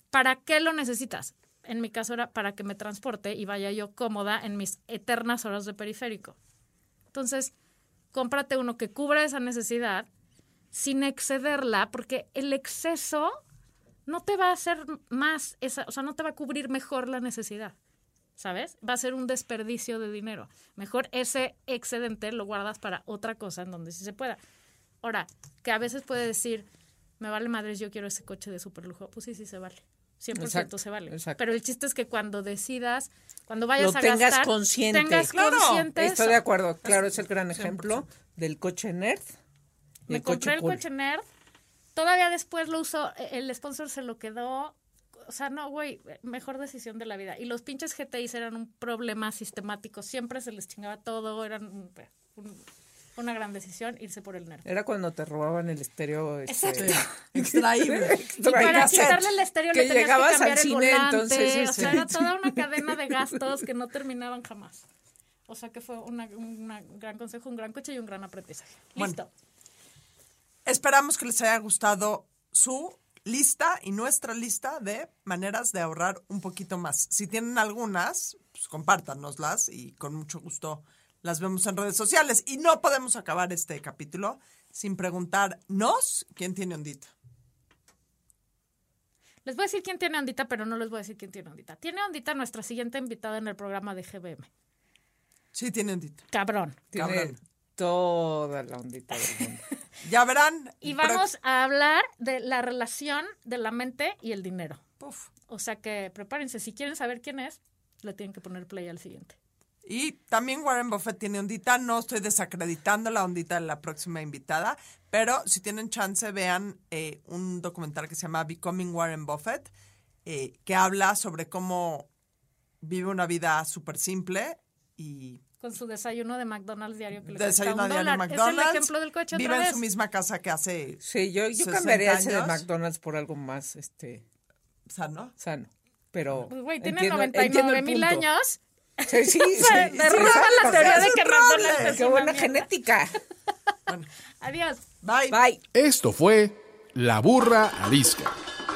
¿para qué lo necesitas? En mi caso era para que me transporte y vaya yo cómoda en mis eternas horas de periférico. Entonces, cómprate uno que cubra esa necesidad sin excederla, porque el exceso no te va a hacer más, esa, o sea, no te va a cubrir mejor la necesidad, ¿sabes? Va a ser un desperdicio de dinero. Mejor ese excedente lo guardas para otra cosa en donde sí se pueda. Ahora, que a veces puede decir, me vale madres, yo quiero ese coche de super lujo. Pues sí, sí se vale. 100% Exacto, se vale. exacto. Pero el chiste es que cuando decidas, cuando vayas Lo a tengas gastar, consciente. tengas Claro, consciente Estoy eso. de acuerdo. Claro, es el gran ejemplo del coche nerd. Me el compré el cool. coche nerd. Todavía después lo usó, eh, el sponsor se lo quedó. O sea, no, güey, mejor decisión de la vida. Y los pinches GTIs eran un problema sistemático. Siempre se les chingaba todo. Eran un- un- una gran decisión irse por el nerd. Era cuando te robaban el estéreo. este, Exacto. Extraíble. Y para quitarle el estéreo Que le tenías llegabas que cambiar al el cine, volante. entonces, o este, sea, era toda una cadena de gastos que no terminaban jamás. O sea que fue una- un gran consejo, un gran coche y un gran aprendizaje. Bueno. Listo. Esperamos que les haya gustado su lista y nuestra lista de maneras de ahorrar un poquito más. Si tienen algunas, pues compártanoslas y con mucho gusto las vemos en redes sociales. Y no podemos acabar este capítulo sin preguntarnos quién tiene ondita. Les voy a decir quién tiene ondita, pero no les voy a decir quién tiene ondita. Tiene ondita nuestra siguiente invitada en el programa de GBM. Sí, tiene ondita. Cabrón. Tiene Cabrón. toda la ondita del mundo. Ya verán. Y vamos a hablar de la relación de la mente y el dinero. Puf. O sea que prepárense, si quieren saber quién es, le tienen que poner play al siguiente. Y también Warren Buffett tiene ondita. No estoy desacreditando la ondita de la próxima invitada, pero si tienen chance, vean eh, un documental que se llama Becoming Warren Buffett, eh, que habla sobre cómo vive una vida súper simple y Con su desayuno de McDonald's diario que le desayuna cuesta un diario en dólar. McDonald's. Es el ejemplo del coche Vive otra en vez. su misma casa que hace Sí, yo, yo 60 cambiaría ese de años. McDonald's por algo más este sano. sano. Pero. Pues, güey, tiene entiendo- 99 entiendo el mil años. Sí, sí, sí, derrumba sí, la teoría de que. McDonald's es Qué una buena mierda. genética. Adiós. Bye. Bye. Esto fue La Burra Arisca.